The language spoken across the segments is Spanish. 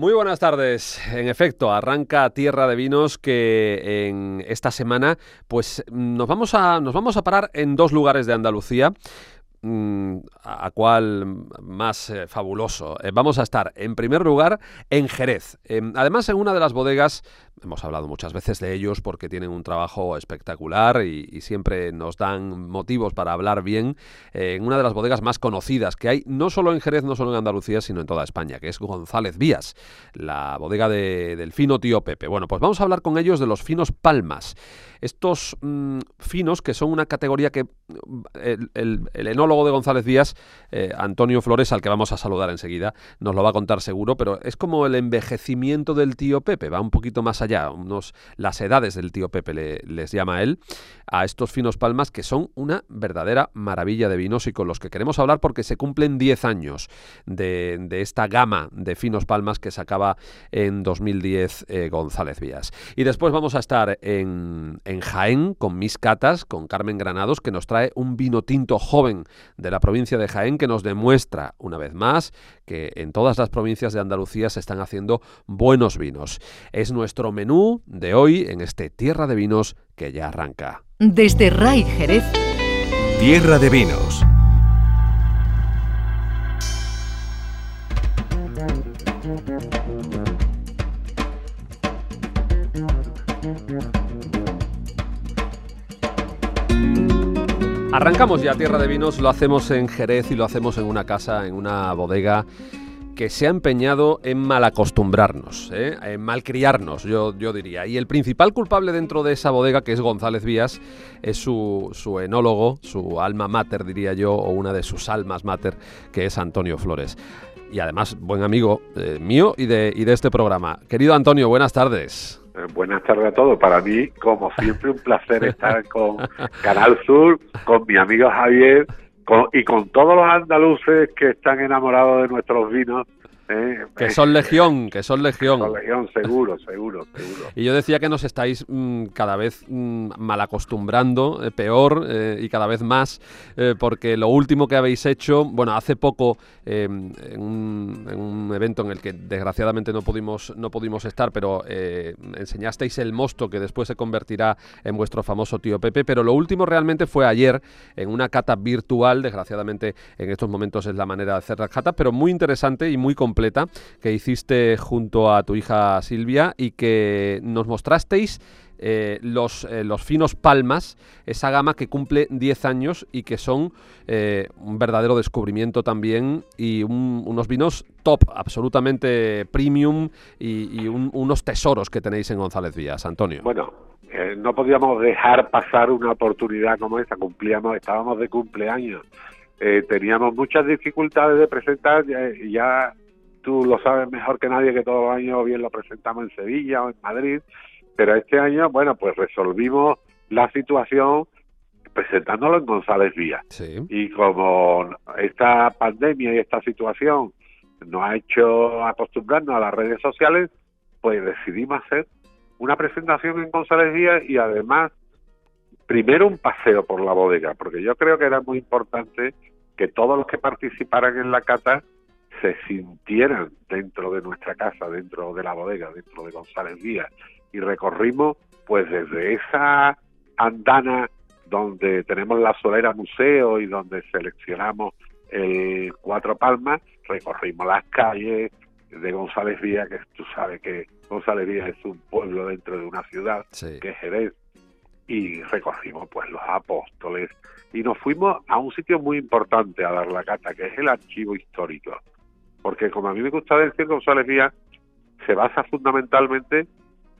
Muy buenas tardes. En efecto, arranca Tierra de Vinos que en esta semana pues nos vamos a nos vamos a parar en dos lugares de Andalucía. Mm, a cuál más eh, fabuloso. Eh, vamos a estar en primer lugar en Jerez. Em, además, en una de las bodegas Hemos hablado muchas veces de ellos porque tienen un trabajo espectacular y, siempre nos dan motivos para hablar bien eh, en una de las bodegas más conocidas que hay, no solo en Jerez, no solo en Andalucía, sino en toda España, que es González Vías, la bodega del fino tío Pepe. Bueno, pues vamos a hablar con ellos de los finos palmas. Estos mm, finos que son una categoría que mm, el, enólogo de González Vías, eh, Antonio Flores, al que vamos a saludar enseguida, nos lo va a contar seguro, pero es como el envejecimiento del tío Pepe, va un poquito más allá unos, las edades del tío Pepe les llama él, a estos finos palmas que son una verdadera maravilla de vinos y con los que queremos hablar porque se cumplen 10 años de, esta gama de finos palmas que sacaba en 2010 eh, González Vías. Y después vamos a estar en, en Jaén con mis catas, con Carmen Granados, que nos trae un vino tinto joven de la provincia de Jaén que nos demuestra una vez más que en todas las provincias de Andalucía se están haciendo buenos vinos. Es nuestro menú de hoy en este Tierra de Vinos que ya arranca. Desde Ray Jerez. Tierra de Vinos. Arrancamos ya Tierra de Vinos, lo hacemos en Jerez y lo hacemos en una casa, en una bodega que se ha empeñado en malacostumbrarnos, ¿eh? en malcriarnos, yo, yo diría. Y el principal culpable dentro de esa bodega, que es González Vías, es su, su enólogo, su alma mater, diría yo, o una de sus almas mater, que es Antonio Flores. Y además, buen amigo eh, mío y de, y de este programa. Querido Antonio, buenas tardes. Eh, buenas tardes a todos. Para mí, como siempre, un placer estar con Canal Sur, con mi amigo Javier y con todos los andaluces que están enamorados de nuestros vinos ¿eh? Que son legión, que son legión. Son legión, seguro, seguro, seguro. Y yo decía que nos estáis mm, cada vez mm, mal acostumbrando, eh, peor eh, y cada vez más, porque lo último que habéis hecho, bueno, hace poco em, en un, evento en el que desgraciadamente no pudimos, no pudimos estar, pero enseñasteis el mosto que después se convertirá en vuestro famoso tío Pepe, pero lo último realmente fue ayer en una cata virtual, desgraciadamente en estos momentos es la manera de hacer las catas, pero muy interesante y muy que hiciste junto a tu hija Silvia y que nos mostrasteis eh, los, eh, los finos palmas, esa gama que cumple 10 años y que son eh, un verdadero descubrimiento también y unos vinos top, absolutamente premium y, unos tesoros que tenéis en González Vías, Antonio. Bueno, no podíamos dejar pasar una oportunidad como esta, cumplíamos, estábamos de cumpleaños. teníamos muchas dificultades de presentar y ya tú lo sabes mejor que nadie que todos los años bien lo presentamos en Sevilla o en Madrid, pero este año, bueno, pues resolvimos la situación presentándolo en González Vía. Y como esta pandemia y esta situación nos ha hecho acostumbrarnos a las redes sociales, pues decidimos hacer una presentación en González Vía y además primero un paseo por la bodega, porque yo creo que era muy importante que todos los que participaran en la cata se sintieran dentro de nuestra casa, dentro de la bodega, dentro de González Díaz. Y recorrimos pues desde esa andana donde tenemos la Solera Museo y donde seleccionamos el Cuatro Palmas, recorrimos las calles de González Díaz, que tú sabes que González Díaz es un pueblo dentro de una ciudad, que es Jerez, y recorrimos pues los apóstoles y nos fuimos a un sitio muy importante a dar la cata, que es el archivo histórico porque como a mí me gusta decir, González Díaz se basa fundamentalmente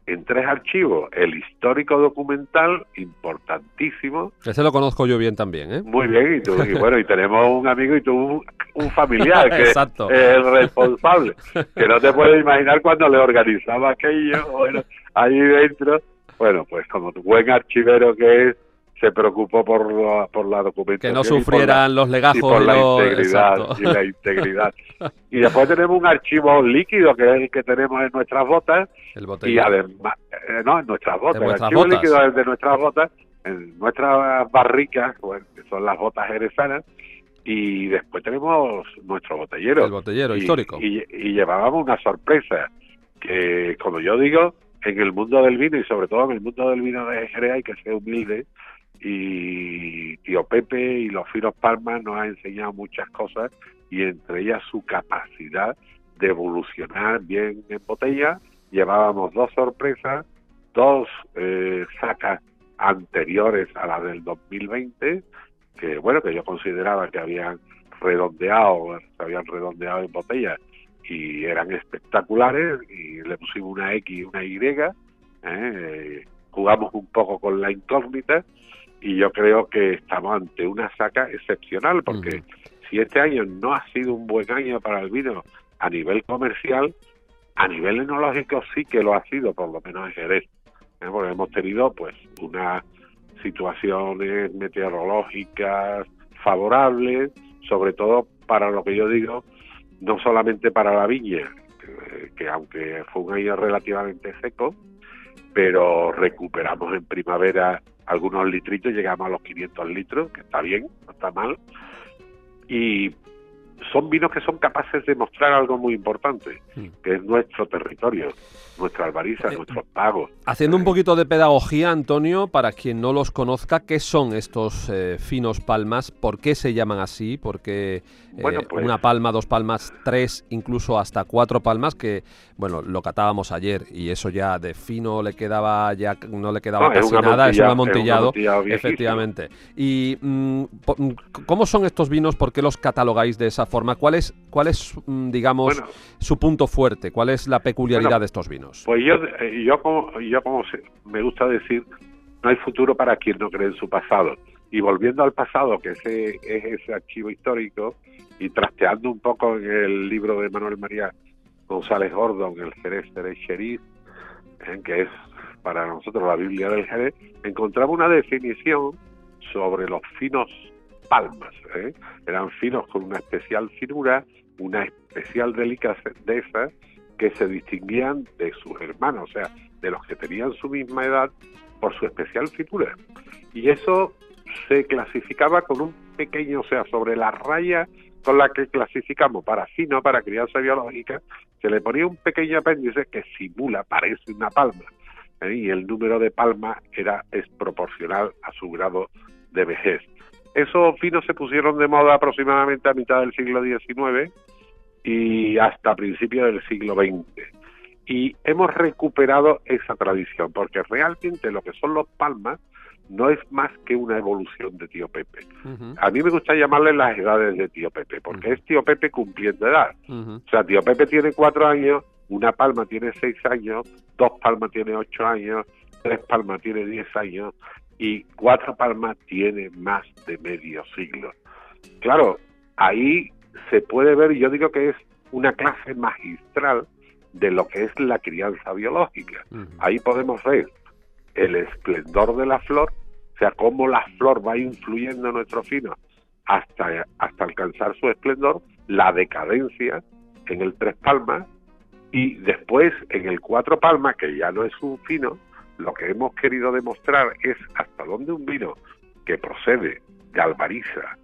en tres archivos. El histórico documental, importantísimo. Ese lo conozco yo bien también, ¿eh? Muy bien, y, tú, y bueno, y tenemos un amigo y tú un, familiar que es el responsable. Que no te puedes imaginar cuando le organizaba aquello, bueno, ahí dentro. Bueno, pues como tu buen archivero que es, se preocupó por la, por la documentación. Que no sufrieran los legajos. Y por la integridad. Y la integridad. y después tenemos un archivo líquido que es el que tenemos en nuestras botas. El y además, eh, no, en nuestras botas. el archivo líquido es de nuestras botas, en nuestras barricas, que son las botas jerezanas. y después tenemos nuestro botellero. El botellero Y- histórico. Y, y llevábamos una sorpresa, que como yo digo, en el mundo del vino y sobre todo en el mundo del vino de Jerez hay que ser humilde y tío Pepe y los finos Palmas nos ha enseñado muchas cosas y entre ellas su capacidad de evolucionar bien en botella. Llevábamos dos sorpresas, dos eh, sacas anteriores a la del 2020, que bueno, que yo consideraba que habían redondeado, se habían redondeado en botella y eran espectaculares y le pusimos una X y una Y, ¿eh? jugamos un poco con la incógnita y yo creo que estamos ante una saca excepcional porque si este año no ha sido un buen año para el vino a nivel comercial, a nivel enológico sí que lo ha sido, por lo menos en Jerez, ¿eh? porque hemos tenido pues unas situaciones meteorológicas favorables, sobre todo para lo que yo digo, no solamente para la viña, que, que aunque fue un año relativamente seco, pero recuperamos en primavera algunos litritos, llegamos a los 500 litros, que está bien, no está mal, y son vinos que son capaces de mostrar algo muy importante, Mm. que es nuestro territorio, nuestra albariza, Eh, nuestros pagos. Haciendo un poquito de pedagogía, Antonio, para quien no los conozca, ¿qué son estos eh, finos palmas? ¿Por qué se llaman así? ¿Por qué eh, Bueno, pues- una palma, dos palmas, tres, incluso hasta cuatro palmas? Que, bueno, lo catábamos ayer y eso ya de fino le quedaba ya, no le quedaba No, casi nada, es un amontillado- efectivamente. ¿Y mm, mm, cómo son estos vinos? ¿Por qué los catalogáis de esa forma? ¿Cuál es, cuál es mm, digamos, Bueno, su punto fuerte? ¿Cuál es la peculiaridad Bueno, de estos vinos? Pues yo, eh, yo como, yo como se- me gusta decir, no hay futuro para quien no cree en su pasado. Y volviendo al pasado, que ese, es ese archivo histórico, y trasteando un poco en el libro de Manuel María González Gordon, El Jerez Jerez Sheriff, eh, que es para nosotros la Biblia del Jerez, encontraba una definición sobre los finos palmas. ¿eh? Eran finos con una especial finura, una especial delicadeza que se distinguían de sus hermanos, o sea, de los que tenían su misma edad por su especial finura. Y eso se clasificaba con un pequeño, o sea, sobre la raya con la que clasificamos para fino, para crianza biológica, se le ponía un pequeño apéndice que simula, parece una palma. ¿eh? Y el número de palmas era es proporcional a su grado de vejez. Esos finos se pusieron de moda aproximadamente a mitad del siglo XIX y hasta principios del siglo XX. Y hemos recuperado esa tradición, porque realmente lo que son los palmas no es más que una evolución de Tío Pepe. A mí me gusta llamarle las edades de Tío Pepe, porque Ujú. es Tío Pepe cumpliendo edad. O sea, Tío Pepe tiene cuatro años, una palma tiene seis años, dos palmas tiene ocho años, tres palmas tiene diez años y cuatro palmas tiene más de medio siglo. Claro, ahí se puede ver, yo digo que es una clase magistral de lo que es la crianza biológica. Ahí podemos ver el esplendor de la flor, o sea, cómo la flor va influyendo en nuestro fino hasta, hasta alcanzar su esplendor, la decadencia en el tres palmas y después en el cuatro palmas, que ya no es un fino, lo que hemos querido demostrar es hasta dónde un vino que procede de albariza,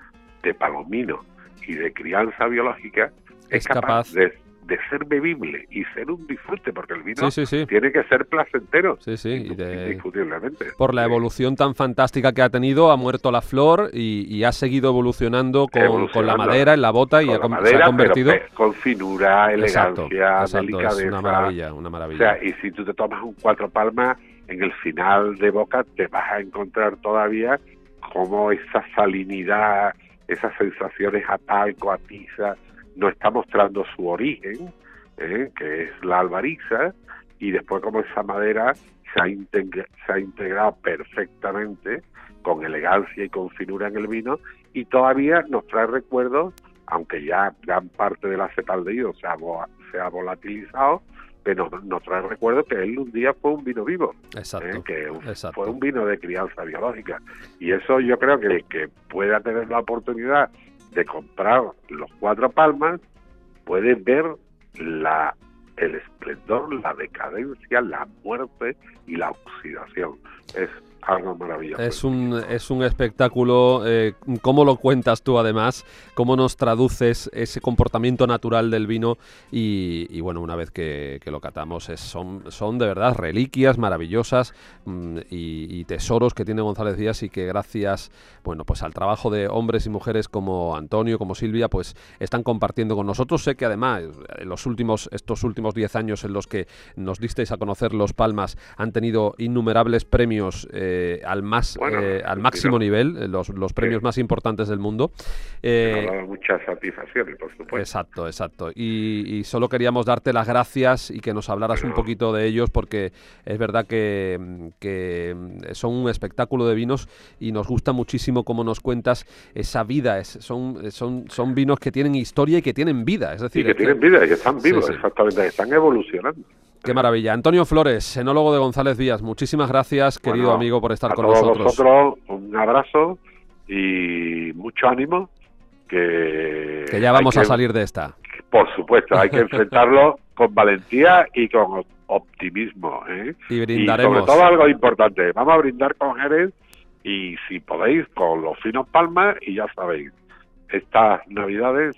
de palomino y de crianza biológica es, Es capaz, capaz- de, de ser bebible y ser un disfrute, porque el vino Sí, sí, sí. tiene que ser placentero, Sí, sí. y de- indiscutiblemente. por la evolución tan fantástica que ha tenido, ha muerto la flor y, y ha seguido evolucionando con, con la madera en la bota y ha la se ha pero convertido. pe- con finura, Exacto, elegancia, exacto, delicadeza. es una maravilla, una O maravilla. sea, y si tú te tomas un cuatro palmas, en el final de boca te vas a encontrar todavía como esa salinidad, esas sensaciones a talco, a tiza, no está mostrando su origen, ¿eh? que es la albariza, y después como esa madera se ha, se ha integrado perfectamente con elegancia y con finura en el vino, y todavía nos trae recuerdos, aunque ya gran parte del acetaldehído se ha, se ha volatilizado, nos, nos trae recuerdos que él un día fue un vino vivo, ¿eh? Exacto. que exacto. fue un vino de crianza biológica. Y eso yo creo que el que pueda tener la oportunidad de comprar los cuatro palmas puede ver la el esplendor, la decadencia, la muerte y la oxidación. Es Es un, es un espectáculo, eh, cómo lo cuentas tú además, cómo nos traduces ese comportamiento natural del vino y, bueno, una vez que, lo catamos es, son, son de verdad reliquias maravillosas mm, y, tesoros que tiene González Díaz y que gracias, bueno, pues al trabajo de hombres y mujeres como Antonio, como Silvia, pues están compartiendo con nosotros. Sé que además en los últimos, estos últimos 10 años en los que nos disteis a conocer Los Palmas han tenido innumerables premios. Eh, eh, al más eh, al máximo nivel, eh, los, los premios más importantes del mundo. Eh, muchas satisfacciones, por supuesto. Exacto, exacto. Y, solo queríamos darte las gracias y que nos hablaras un poquito de ellos porque es verdad que, que, son un espectáculo de vinos y nos gusta muchísimo cómo nos cuentas esa vida. Es, son, son, son vinos que tienen historia y que tienen vida. Es decir, que tienen vida y que están vivos, exactamente, están evolucionando. Qué maravilla. Antonio Flores, enólogo de González Díaz, muchísimas gracias, querido amigo, por estar con nosotros. vosotros un abrazo y mucho ánimo. Que, que ya vamos a salir de esta. Por supuesto, hay que enfrentarlo con valentía y con optimismo. ¿eh? Y brindaremos. Y sobre todo algo importante, vamos a brindar con Jerez y si podéis con los finos palmas y ya sabéis, estas navidades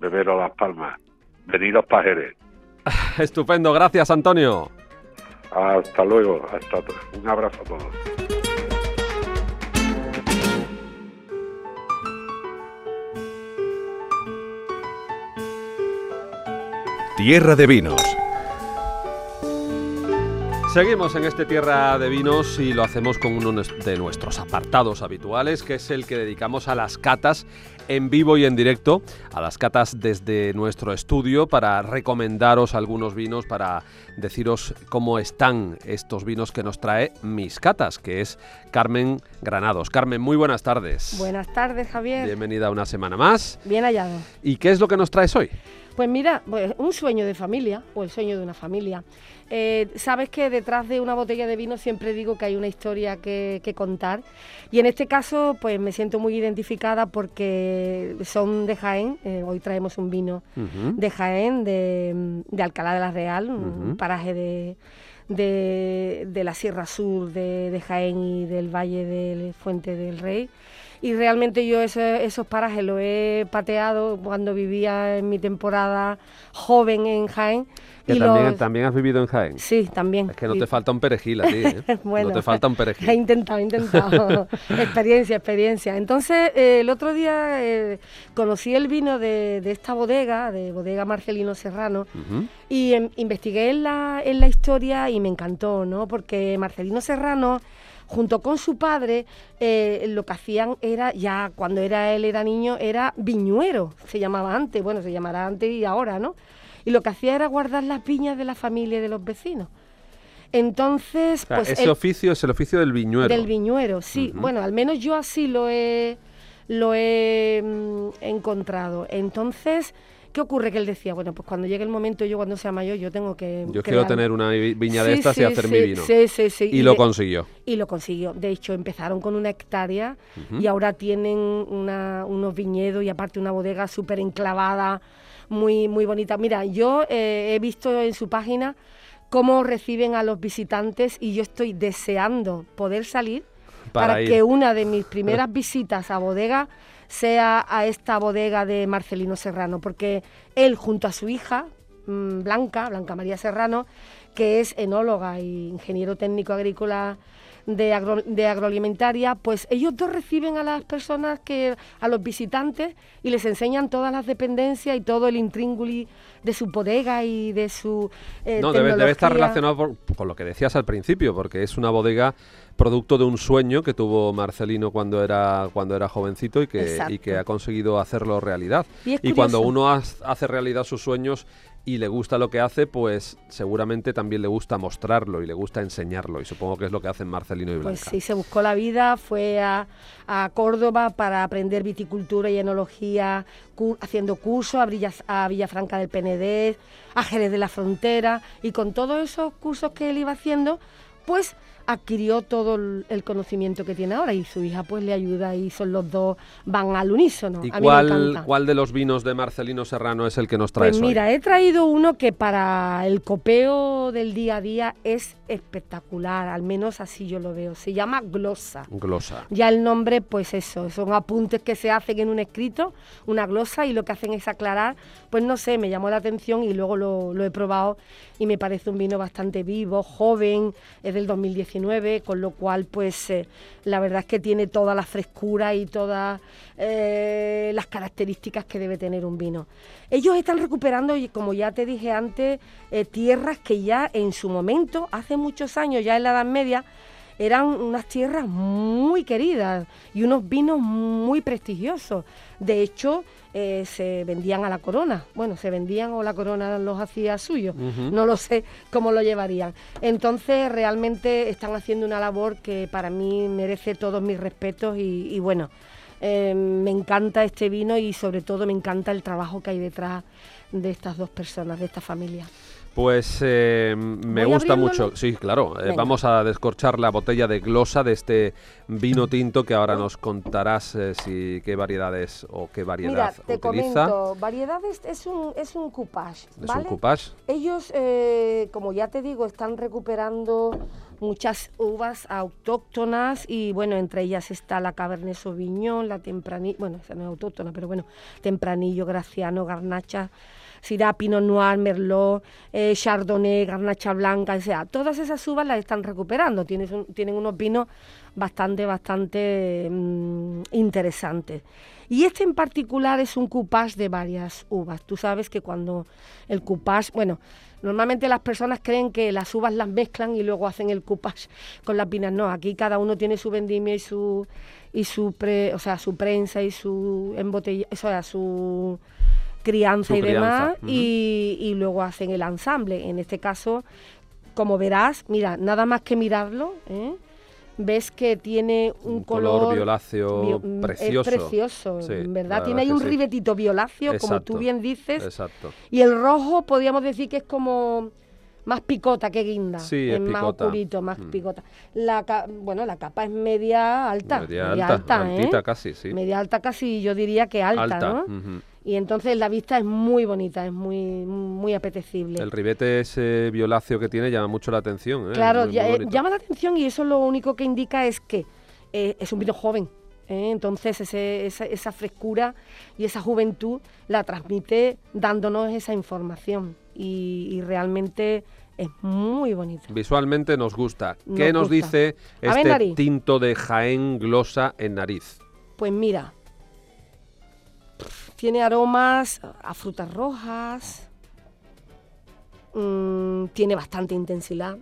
beberos las palmas, venidos para Jerez. Estupendo, gracias Antonio. Hasta luego, hasta un abrazo a todos. Tierra de Vinos Seguimos en este Tierra de Vinos y lo hacemos con uno de nuestros apartados habituales, que es el que dedicamos a las catas en vivo y en directo, a las catas desde nuestro estudio para recomendaros algunos vinos, para deciros cómo están estos vinos que nos trae Mis Catas, que es Carmen Granados. Carmen, muy buenas tardes. Buenas tardes, Javier. Bienvenida una semana más. Bien hallado. ¿Y qué es lo que nos traes hoy? Pues mira, pues un sueño de familia, o el sueño de una familia. Eh, sabes que detrás de una botella de vino siempre digo que hay una historia que, contar. Y en este caso pues me siento muy identificada porque son de Jaén, eh, hoy traemos un vino de Jaén, de, Alcalá de la Real, un paraje de, de, la Sierra Sur de, Jaén y del Valle de Fuente del Rey y realmente yo esos parajes los he pateado cuando vivía en mi temporada joven en Jaén que también, también, has vivido en Jaén. Sí, también. Es que no te falta un perejil a ti, ¿eh? bueno, no te falta un perejil. He intentado, he intentado. experiencia, experiencia. Entonces, eh, el otro día eh, conocí el vino de, esta bodega, de bodega Marcelino Serrano, y em, investigué en la, en la historia y me encantó, ¿no? Porque Marcelino Serrano junto con su padre, lo que hacían era, ya cuando era él era niño, era viñuero, se llamaba antes, bueno, se llamará antes y ahora, ¿no? y lo que hacía era guardar las piñas de la familia y de los vecinos. Entonces, pues... Ese oficio es el oficio del viñuero. Del viñuero, sí. Bueno, al menos yo así lo he, lo he mm, encontrado. Entonces, ¿qué ocurre? Que él decía, bueno, pues cuando llegue el momento, yo cuando sea mayor, yo tengo que... Yo quiero tener una viña de estas y hacer mi vino. Sí, sí, sí. Y, lo consiguió. Y lo consiguió. De hecho, empezaron con una hectárea y ahora tienen una, unos viñedos y aparte una bodega súper enclavada muy, muy bonita. Mira, yo eh, he visto en su página cómo reciben a los visitantes y yo estoy deseando poder salir para, que una de mis primeras visitas a bodega sea a esta bodega de Marcelino Serrano, porque él junto a su hija, mm, Blanca, Blanca María Serrano, que es enóloga e ingeniero técnico agrícola de, de agroalimentaria, pues ellos dos reciben a las personas, que a los visitantes, y les enseñan todas las dependencias y todo el intrínguli de su bodega y de su... Eh, no, debe, estar relacionado con lo que decías al principio, porque es una bodega producto de un sueño que tuvo Marcelino cuando era cuando era jovencito y que, y que ha conseguido hacerlo realidad. Y, cuando uno hace realidad sus sueños y le gusta lo que hace, pues seguramente también le gusta mostrarlo y le gusta enseñarlo. Y supongo que es lo que hacen Marcelino y pues Blanca. Pues sí, se buscó la vida, fue a, Córdoba para aprender viticultura y enología, haciendo cursos a, a Villafranca del Penedés, a Jerez de la Frontera, y con todos esos cursos que él iba haciendo, pues adquirió todo el, conocimiento que tiene ahora y su hija pues le ayuda y son los dos van al unísono. ¿Y A mí me cuál, cuál de los vinos de Marcelino Serrano es el que nos traes Pues hoy? mira, he traído uno que para el copeo del día a día es espectacular, al menos así yo lo veo. Se llama glosa. Glosa. Ya el nombre, pues eso, son apuntes que se hacen en un escrito, una glosa, y lo que hacen es aclarar, pues no sé, me llamó la atención y luego lo, lo he probado y me parece un vino bastante vivo, joven, es del 2019, con lo cual, pues eh, la verdad es que tiene toda la frescura y todas eh, las características que debe tener un vino. Ellos están recuperando, como ya te dije antes, eh, tierras que ya en su momento, hace muchos años, ya en la Edad Media, eran unas tierras muy queridas y unos vinos muy prestigiosos. De hecho, eh, se vendían a la corona. Bueno, se vendían o la corona los hacía suyos. No lo sé cómo lo llevarían. Entonces, realmente están haciendo una labor que para mí merece todos mis respetos y, y bueno, eh, me encanta este vino y sobre todo me encanta el trabajo que hay detrás de estas dos personas, de esta familia. Pues eh, me ¿Voy a gusta mucho. Sí, claro. eh, vamos a descorchar la botella de glosa de este vino tinto que ahora nos contarás eh, si qué variedades o qué variedad Mira, te utiliza. comento, variedades es un, es un coupage, Es un coupage. Ellos, como ya te digo, están recuperando muchas uvas autóctonas y bueno, entre ellas está la Cabernet Sauvignon, la Tempranillo, bueno, esa no es autóctona, pero bueno, Tempranillo, Graciano, Garnacha, Syrah, Pinot Noir, Merlot, eh, Chardonnay, Garnacha Blanca, o sea, todas esas uvas las están recuperando, Tienes un- tienen unos vinos bastante, bastante mm, interesantes. Y este en particular es un coupage de varias uvas. Tú sabes que cuando el coupage, bueno, normalmente las personas creen que las uvas las mezclan y luego hacen el coupage con las vinas. No, aquí cada uno tiene su vendimia y su y su pre- o sea, su prensa y su embotella, o sea, su crianza Su y crianza, demás y, y luego hacen el ensamble. En este caso, como verás, mira, nada más que mirarlo, ¿eh? ves que tiene un, Un color violáceo bio- mm, precioso. Es precioso, Sí, ¿verdad? verdad Tiene ahí un sí. ribetito violáceo, como tú bien dices, Exacto. y el rojo podríamos decir que es como más picota que guinda, Sí, es más oscurito, más Mm. picota. La bueno, la capa es media alta, Media alta, ¿eh? altita casi, sí. Media alta casi, yo diría que alta, Alta, ¿no? Y entonces la vista es muy bonita, es muy muy apetecible. El ribete ese violáceo que tiene llama mucho la atención. ¿eh? Claro, Muy- ya- muy eh, bonito. llama la atención y eso lo único que indica es que eh, es un vino joven. ¿eh? Entonces ese- esa, esa frescura y esa juventud la transmite dándonos esa información y, y realmente es muy bonita. Visualmente nos gusta. ¿Qué nos gusta. dice este tinto de Jaén glosa en nariz? Pues mira, tiene aromas a frutas rojas, mm, tiene bastante intensidad,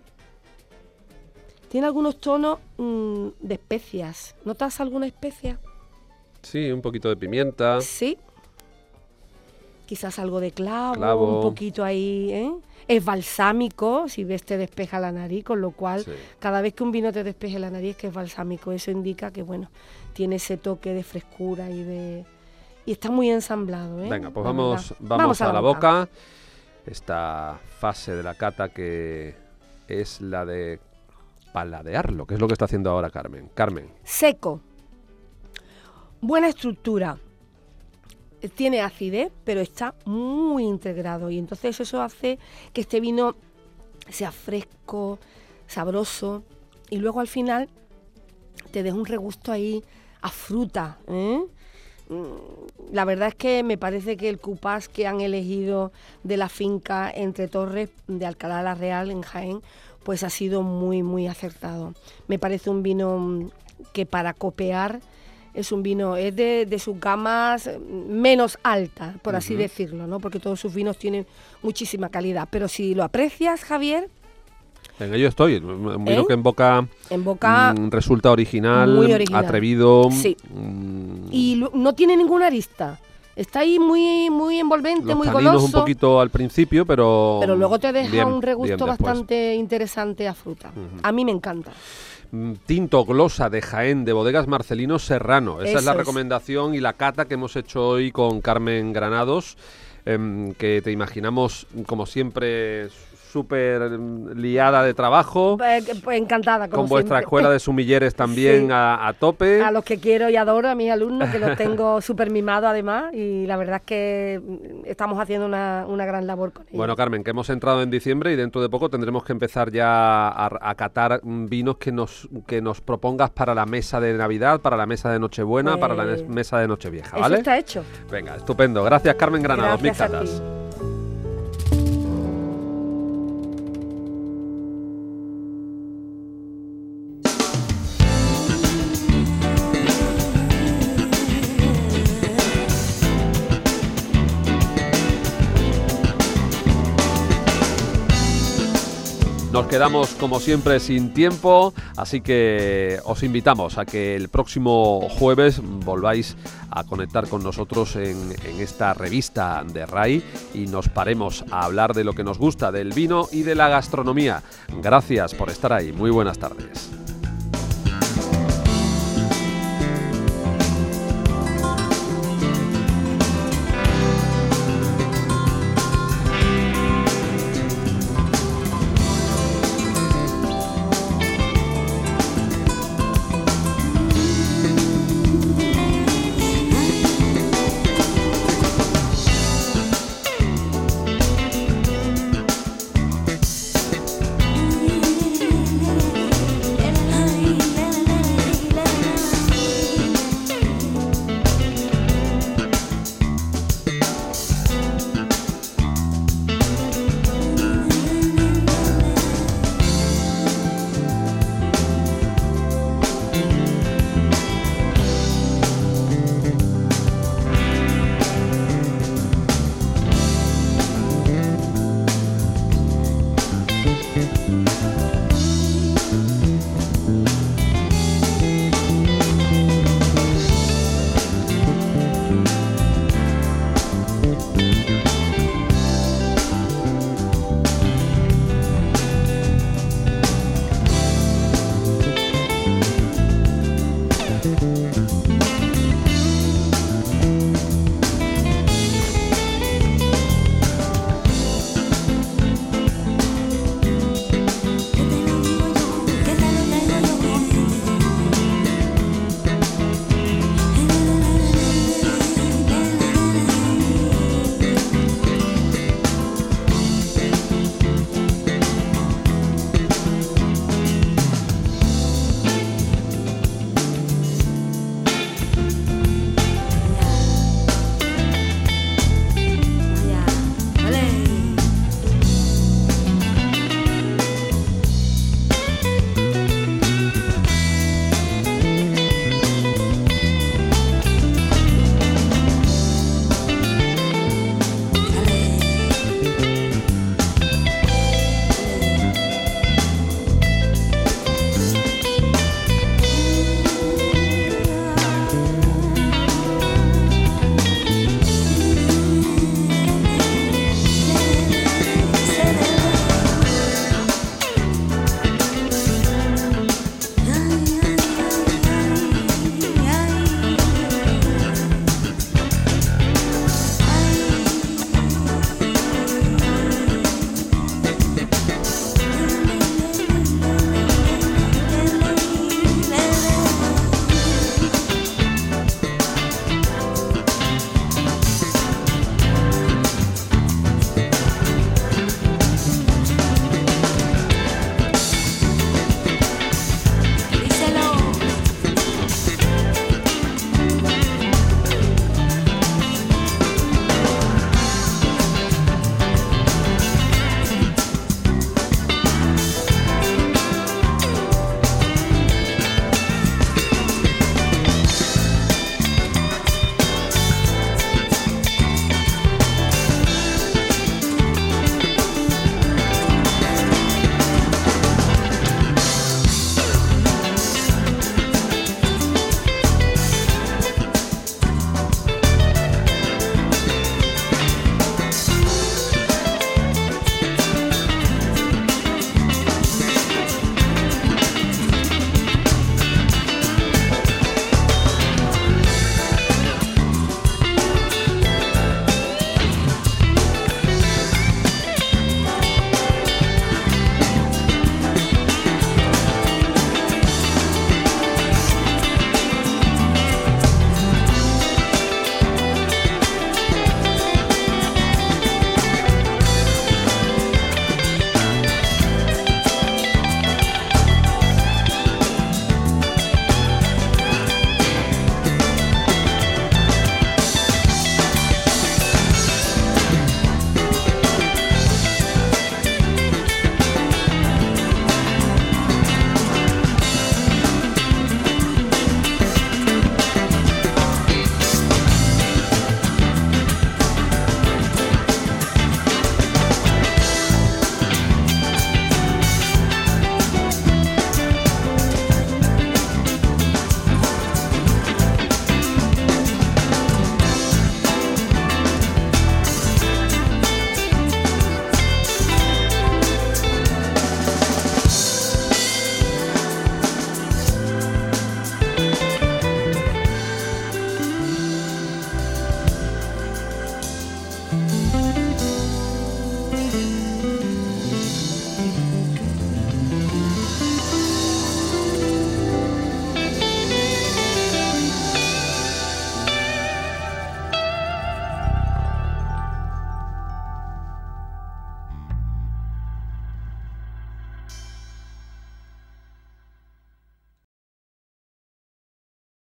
tiene algunos tonos mm, de especias. ¿Notas alguna especia? Sí, un poquito de pimienta. Sí. Quizás algo de clavo, Clavo. un poquito ahí, ¿eh? Es balsámico, si ves te despeja la nariz, con lo cual Sí. cada vez que un vino te despeje la nariz es que es balsámico. Eso indica que, bueno, tiene ese toque de frescura y de... Y está muy ensamblado, ¿eh? Venga, pues vamos, vamos, a, la boca. Esta fase de la cata que es la de paladearlo, que es lo que está haciendo ahora Carmen. Carmen, Seco. Buena estructura. Eh, Tiene acidez, pero está muy integrado. Y entonces eso hace que este vino sea fresco, sabroso. Y luego al final te deja un regusto ahí a fruta. ¿eh? Mm, La verdad es que me parece que el cupás que han elegido de la finca Entre Torres de Alcalá la Real en Jaén, pues ha sido muy, muy acertado. Me parece un vino mm, que para copiar es un vino, es de, de sus gamas eh, menos alta, por así decirlo, ¿no? Porque todos sus vinos tienen muchísima calidad. Pero si lo aprecias, Javier, en ello estoy. ¿Eh? que en boca en boca mm, resulta original, muy original. atrevido. Sí. mm, y no tiene ninguna arista. Está ahí muy, muy envolvente, los muy goloso. un poquito al principio, pero. pero luego te deja bien, un regusto bastante interesante a fruta. A mí me encanta. Mm, Tinto glosa de Jaén, de bodegas Marcelino Serrano. Esa es la es. recomendación y la cata que hemos hecho hoy con Carmen Granados, em, que te imaginamos, como siempre, súper liada de trabajo. Pues, pues encantada, como Con vuestra escuela de sumilleres también Sí. a, a tope. A los que quiero y adoro, a mis alumnos, que los tengo súper mimados además, y la verdad es que mm, estamos haciendo una, una gran labor con ellos. Bueno, Carmen, que hemos entrado en diciembre y dentro de poco tendremos que empezar ya a, a catar mm, vinos que nos, que nos propongas para la mesa de Navidad, para la mesa de Nochebuena, para la Pues, mesa de Nochevieja, Eso ¿vale? está hecho. Venga, estupendo. Gracias, Carmen Granados, Mil Gracias Catas. Quedamos como siempre sin tiempo, así que os invitamos a que el próximo jueves volváis a conectar con nosotros en, en esta revista de RAI y nos paremos a hablar de lo que nos gusta, del vino y de la gastronomía. Gracias por estar ahí. Muy buenas tardes.